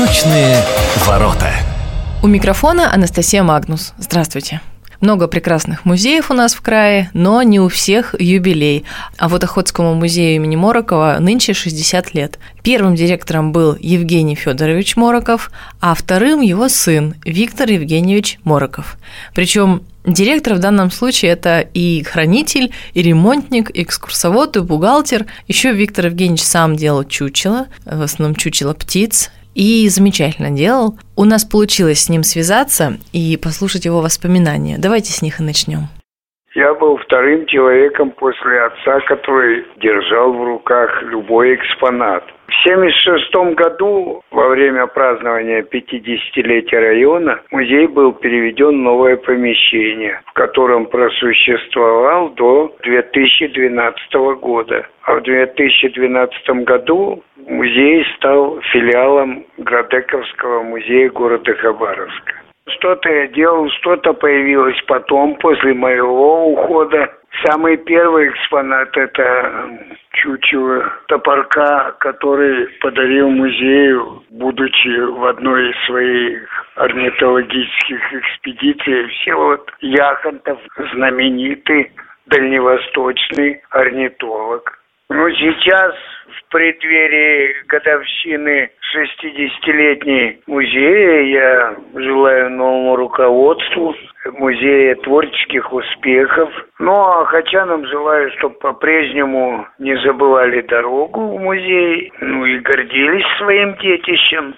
Восточные ворота. У микрофона Анастасия Магнус. Здравствуйте. Много прекрасных музеев у нас в крае, но не у всех юбилей. А вот Охотскому музею имени Морокова нынче 60 лет. Первым директором был Евгений Федорович Мороков, а вторым его сын Виктор Евгеньевич Мороков. Причем Директор в данном случае это и хранитель, и ремонтник, и экскурсовод, и бухгалтер. Еще Виктор Евгеньевич сам делал чучело, в основном чучело птиц, и замечательно делал. У нас получилось с ним связаться и послушать его воспоминания. Давайте с них и начнем. Я был вторым человеком после отца, который держал в руках любой экспонат. В 1976 году, во время празднования 50-летия района, музей был переведен в новое помещение, в котором просуществовал до 2012 года. А в 2012 году музей стал филиалом Градековского музея города Хабаровска. Что-то я делал, что-то появилось потом, после моего ухода. Самый первый экспонат – это чучело топорка, который подарил музею, будучи в одной из своих орнитологических экспедиций. Всеволод Яхонтов, знаменитый дальневосточный орнитолог. Ну, сейчас, в преддверии годовщины 60-летней музея, я желаю новому руководству музея творческих успехов. Ну, а Хачанам желаю, чтобы по-прежнему не забывали дорогу в музей, ну и гордились своим детищем.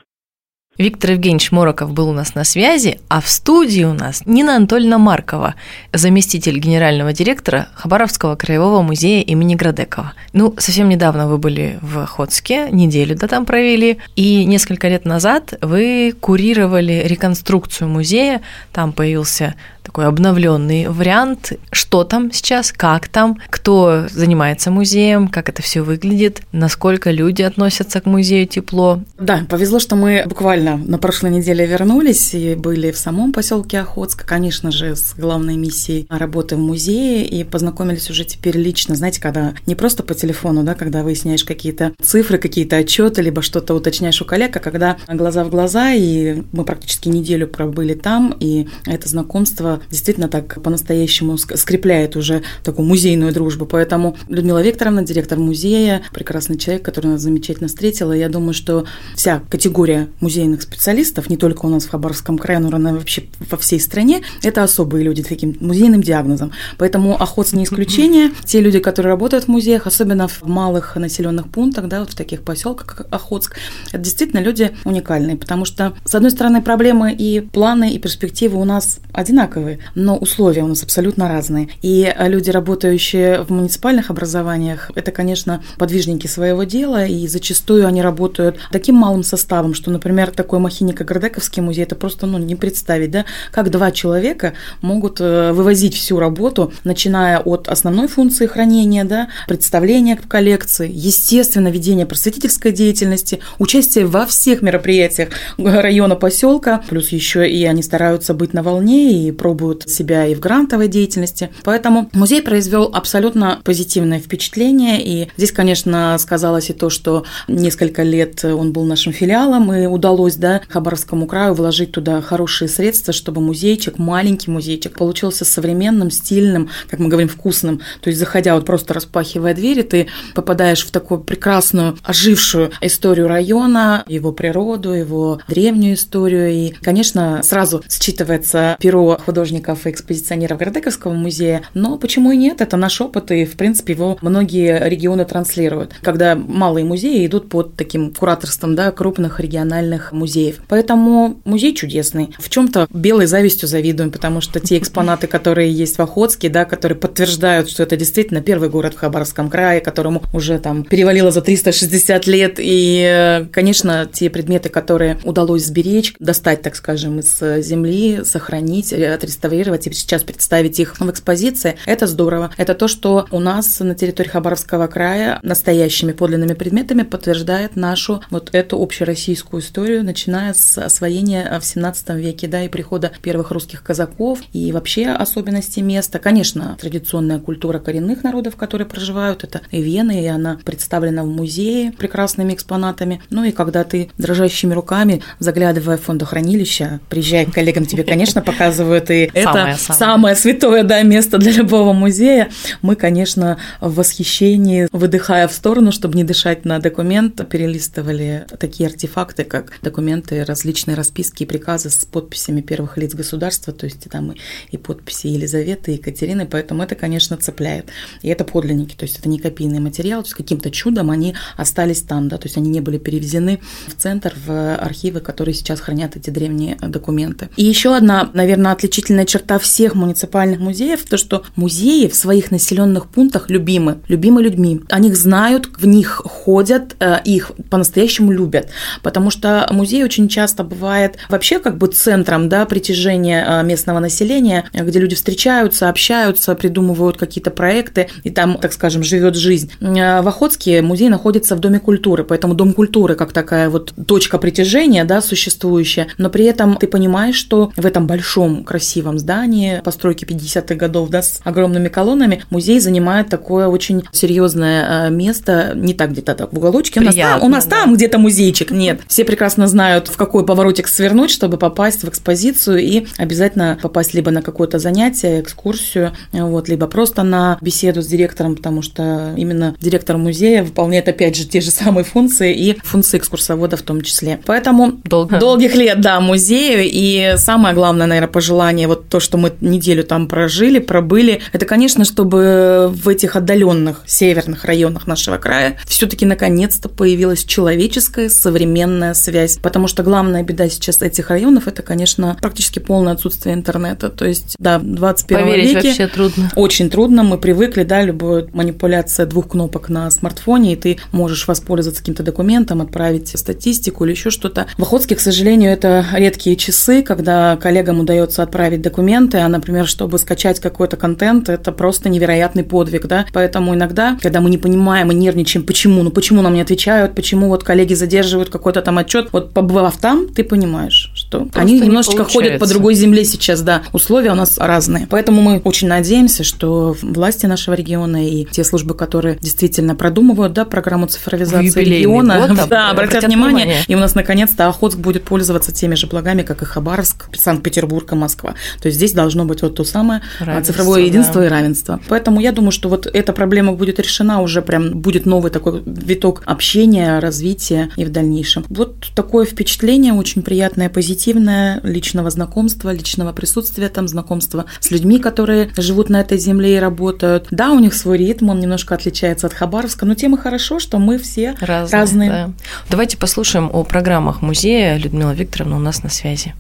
Виктор Евгеньевич Мороков был у нас на связи, а в студии у нас Нина Анатольевна Маркова, заместитель генерального директора Хабаровского краевого музея имени Градекова. Ну, совсем недавно вы были в Охотске, неделю да там провели, и несколько лет назад вы курировали реконструкцию музея, там появился такой обновленный вариант, что там сейчас, как там, кто занимается музеем, как это все выглядит, насколько люди относятся к музею тепло. Да, повезло, что мы буквально на прошлой неделе вернулись и были в самом поселке Охотск, конечно же, с главной миссией работы в музее и познакомились уже теперь лично, знаете, когда не просто по телефону, да, когда выясняешь какие-то цифры, какие-то отчеты, либо что-то уточняешь у коллег, а когда глаза в глаза, и мы практически неделю пробыли там, и это знакомство действительно так по-настоящему скрепляет уже такую музейную дружбу. Поэтому Людмила Викторовна, директор музея, прекрасный человек, который нас замечательно встретила. Я думаю, что вся категория музейных специалистов, не только у нас в Хабаровском крае, но и вообще во всей стране, это особые люди таким музейным диагнозом. Поэтому охот не исключение. Те люди, которые работают в музеях, особенно в малых населенных пунктах, да, вот в таких поселках, как Охотск, это действительно люди уникальные, потому что, с одной стороны, проблемы и планы, и перспективы у нас одинаковые, одинаковые, но условия у нас абсолютно разные. И э, люди, работающие в муниципальных образованиях, это, конечно, подвижники своего дела, и зачастую они работают таким малым составом, что, например, такой махиник, как Гордековский музей, это просто ну, не представить, да, как два человека могут э, вывозить всю работу, начиная от основной функции хранения, да, представления в коллекции, естественно, ведения просветительской деятельности, участие во всех мероприятиях района поселка, плюс еще и они стараются быть на волне и про пробуют себя и в грантовой деятельности. Поэтому музей произвел абсолютно позитивное впечатление. И здесь, конечно, сказалось и то, что несколько лет он был нашим филиалом, и удалось да, Хабаровскому краю вложить туда хорошие средства, чтобы музейчик, маленький музейчик, получился современным, стильным, как мы говорим, вкусным. То есть, заходя вот просто распахивая двери, ты попадаешь в такую прекрасную, ожившую историю района, его природу, его древнюю историю. И, конечно, сразу считывается перо художника художников и экспозиционеров Городековского музея, но почему и нет, это наш опыт, и, в принципе, его многие регионы транслируют, когда малые музеи идут под таким кураторством да, крупных региональных музеев. Поэтому музей чудесный. В чем-то белой завистью завидуем, потому что те экспонаты, которые есть в Охотске, да, которые подтверждают, что это действительно первый город в Хабаровском крае, которому уже там перевалило за 360 лет, и, конечно, те предметы, которые удалось сберечь, достать, так скажем, из земли, сохранить, отреставрировать и сейчас представить их в экспозиции. Это здорово. Это то, что у нас на территории Хабаровского края настоящими подлинными предметами подтверждает нашу вот эту общероссийскую историю, начиная с освоения в 17 веке, да, и прихода первых русских казаков, и вообще особенности места. Конечно, традиционная культура коренных народов, которые проживают, это и Вена, и она представлена в музее прекрасными экспонатами. Ну и когда ты дрожащими руками, заглядывая в фондохранилище, приезжая к коллегам, тебе, конечно, показывают, и это самое святое да, место для любого музея. Мы, конечно, в восхищении, выдыхая в сторону, чтобы не дышать на документ, перелистывали такие артефакты, как документы, различные расписки и приказы с подписями первых лиц государства, то есть там и, и подписи Елизаветы, и Екатерины, поэтому это, конечно, цепляет. И это подлинники, то есть это не копийный материал, то есть каким-то чудом они остались там, да, то есть они не были перевезены в центр, в архивы, которые сейчас хранят эти древние документы. И еще одна, наверное, отличительная черта всех муниципальных музеев, то, что музеи в своих населенных пунктах любимы, любимы людьми. О них знают, в них ходят, э, их по-настоящему любят, потому что музей очень часто бывает вообще как бы центром да, притяжения э, местного населения, где люди встречаются, общаются, придумывают какие-то проекты, и там, так скажем, живет жизнь. Э, в Охотске музей находится в Доме культуры, поэтому Дом культуры как такая вот точка притяжения, да, существующая, но при этом ты понимаешь, что в этом большом красивом здании постройки 50-х годов, да, с огромными колоннами, музей занимает такое очень серьезное место, не так где-то так в уголочке, у нас, там, у нас да. там где-то музейчик, нет. Все прекрасно знают, в какой поворотик свернуть, чтобы попасть в экспозицию и обязательно попасть либо на какое-то занятие, экскурсию, вот, либо просто на беседу с директором, потому что именно директор музея выполняет, опять же, те же самые функции и функции экскурсовода в том числе. Поэтому Долго. долгих лет, да, музею. И самое главное, наверное, пожелание, вот то, что мы неделю там прожили, пробыли, это, конечно, чтобы в этих отдаленных северных районах нашего края все-таки наконец-то появилась человеческая современная связь. Потому что главная беда сейчас этих районов это, конечно, практически полное отсутствие интернета. То есть, да, в 21 Поверить веке вообще трудно. Очень трудно. Мы привыкли, да, любая манипуляция двух кнопок на смартфоне, и ты можешь воспользоваться каким-то документом, отправить статистику или еще что-то. В Охотске, к сожалению, это редкие часы, когда коллегам удается отправить документы, а, например, чтобы скачать какой-то контент, это просто невероятный подвиг, да. Поэтому иногда, когда мы не понимаем и нервничаем, почему, ну почему нам не отвечают, почему вот коллеги задерживают какой-то там отчет, вот побывав там, ты понимаешь, что просто они немножечко ходят по другой земле сейчас, да. Условия у нас разные. Поэтому мы очень надеемся, что власти нашего региона и те службы, которые действительно продумывают, да, программу цифровизации региона, год, да, обратят внимание, внимание, и у нас наконец-то Охотск будет пользоваться теми же благами, как и Хабаровск, Санкт-Петербург и Москва. То есть здесь должно быть вот то самое а, равенство, цифровое единство да. и равенство. Поэтому я думаю, что вот эта проблема будет решена уже прям будет новый такой виток общения, развития и в дальнейшем. Вот такое впечатление очень приятное, позитивное личного знакомства, личного присутствия там, знакомства с людьми, которые живут на этой земле и работают. Да, у них свой ритм, он немножко отличается от Хабаровска, но тем и хорошо, что мы все разные. разные. Да. Давайте послушаем о программах музея. Людмила Викторовна у нас на связи.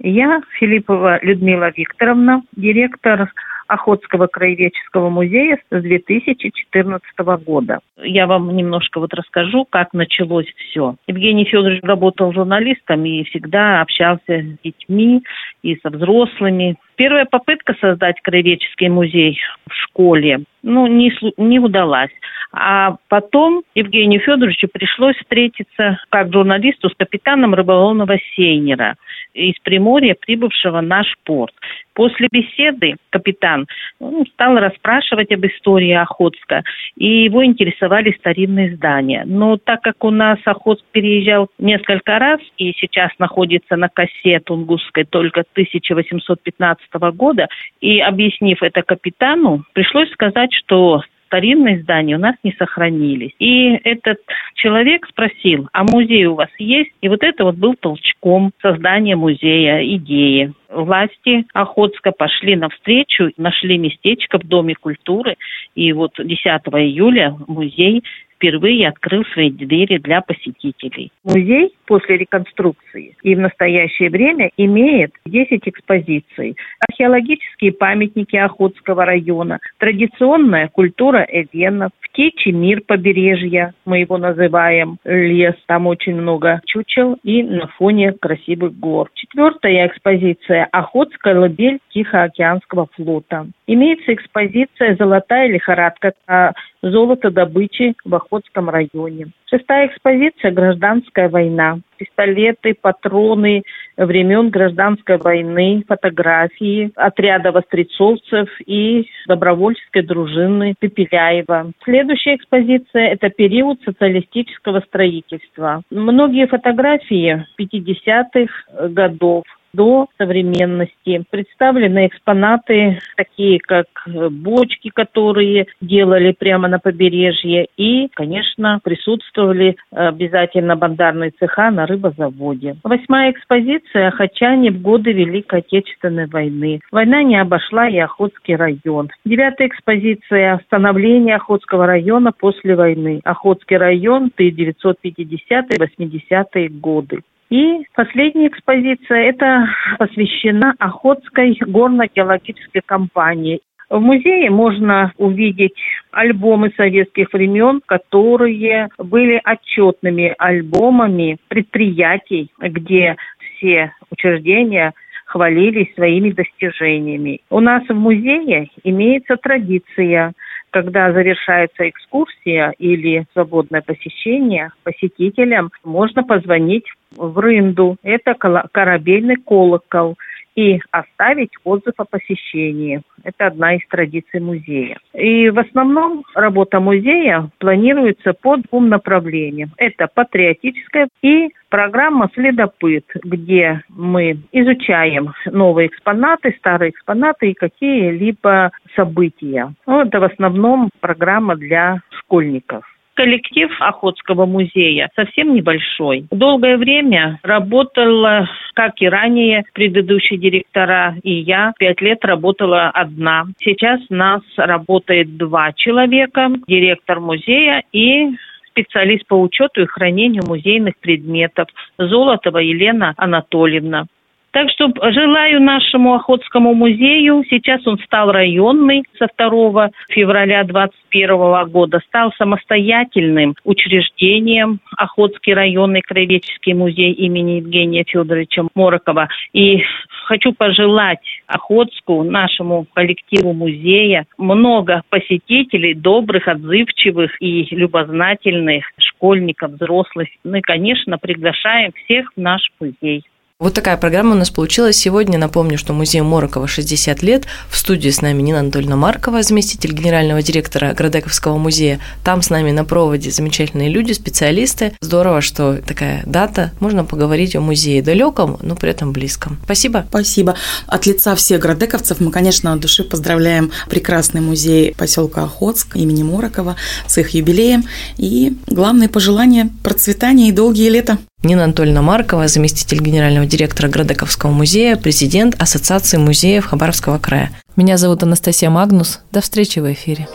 Я Филиппова Людмила Викторовна, директор Охотского краеведческого музея с 2014 года. Я вам немножко вот расскажу, как началось все. Евгений Федорович работал журналистом и всегда общался с детьми и со взрослыми. Первая попытка создать краеведческий музей в школе, ну, не, не удалась. А потом Евгению Федоровичу пришлось встретиться как журналисту с капитаном рыболовного сейнера из Приморья, прибывшего в наш порт. После беседы капитан ну, стал расспрашивать об истории Охотска, и его интересовали старинные здания. Но так как у нас Охотск переезжал несколько раз и сейчас находится на косе Тунгусской только 1815 года, и объяснив это капитану, пришлось сказать, что старинные здания у нас не сохранились. И этот человек спросил, а музей у вас есть? И вот это вот был толчком создания музея, идеи. Власти Охотска пошли навстречу, нашли местечко в Доме культуры, и вот 10 июля музей впервые открыл свои двери для посетителей. Музей после реконструкции и в настоящее время имеет 10 экспозиций. Археологические памятники Охотского района, традиционная культура эвенов, птичий мир побережья, мы его называем лес, там очень много чучел и на фоне красивых гор. Четвертая экспозиция – Охотская лабель Тихоокеанского флота. Имеется экспозиция «Золотая лихорадка» о золотодобыче в Охотском районе. Шестая экспозиция «Гражданская война». Пистолеты, патроны времен гражданской войны, фотографии отряда вострецовцев и добровольческой дружины Пепеляева. Следующая экспозиция – это период социалистического строительства. Многие фотографии 50-х годов до современности. Представлены экспонаты, такие как э, бочки, которые делали прямо на побережье, и, конечно, присутствовали обязательно бандарные цеха на рыбозаводе. Восьмая экспозиция «Хачане в годы Великой Отечественной войны». Война не обошла и Охотский район. Девятая экспозиция «Становление Охотского района после войны». Охотский район 1950-80-е годы. И последняя экспозиция – это посвящена Охотской горно-геологической компании. В музее можно увидеть альбомы советских времен, которые были отчетными альбомами предприятий, где все учреждения хвалились своими достижениями. У нас в музее имеется традиция когда завершается экскурсия или свободное посещение посетителям, можно позвонить в рынду. Это корабельный колокол и оставить отзыв о посещении. Это одна из традиций музея. И в основном работа музея планируется по двум направлениям. Это патриотическая и программа «Следопыт», где мы изучаем новые экспонаты, старые экспонаты и какие-либо события. Ну, это в основном программа для школьников. Коллектив Охотского музея совсем небольшой. Долгое время работала, как и ранее, предыдущие директора, и я пять лет работала одна. Сейчас нас работает два человека, директор музея и специалист по учету и хранению музейных предметов Золотова Елена Анатольевна. Так что желаю нашему Охотскому музею, сейчас он стал районный со 2 февраля 2021 года, стал самостоятельным учреждением Охотский районный краеведческий музей имени Евгения Федоровича Морокова. И хочу пожелать Охотску, нашему коллективу музея, много посетителей, добрых, отзывчивых и любознательных школьников, взрослых. Ну и, конечно, приглашаем всех в наш музей. Вот такая программа у нас получилась сегодня. Напомню, что музею Морокова 60 лет. В студии с нами Нина Анатольевна Маркова, заместитель генерального директора Градековского музея. Там с нами на проводе замечательные люди, специалисты. Здорово, что такая дата. Можно поговорить о музее далеком, но при этом близком. Спасибо. Спасибо. От лица всех градековцев мы, конечно, от души поздравляем прекрасный музей поселка Охотск имени Морокова с их юбилеем. И главное пожелание – процветания и долгие лета. Нина Анатольевна Маркова, заместитель генерального директора Градековского музея, президент Ассоциации музеев Хабаровского края. Меня зовут Анастасия Магнус. До встречи в эфире.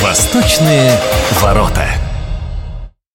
Восточные ворота.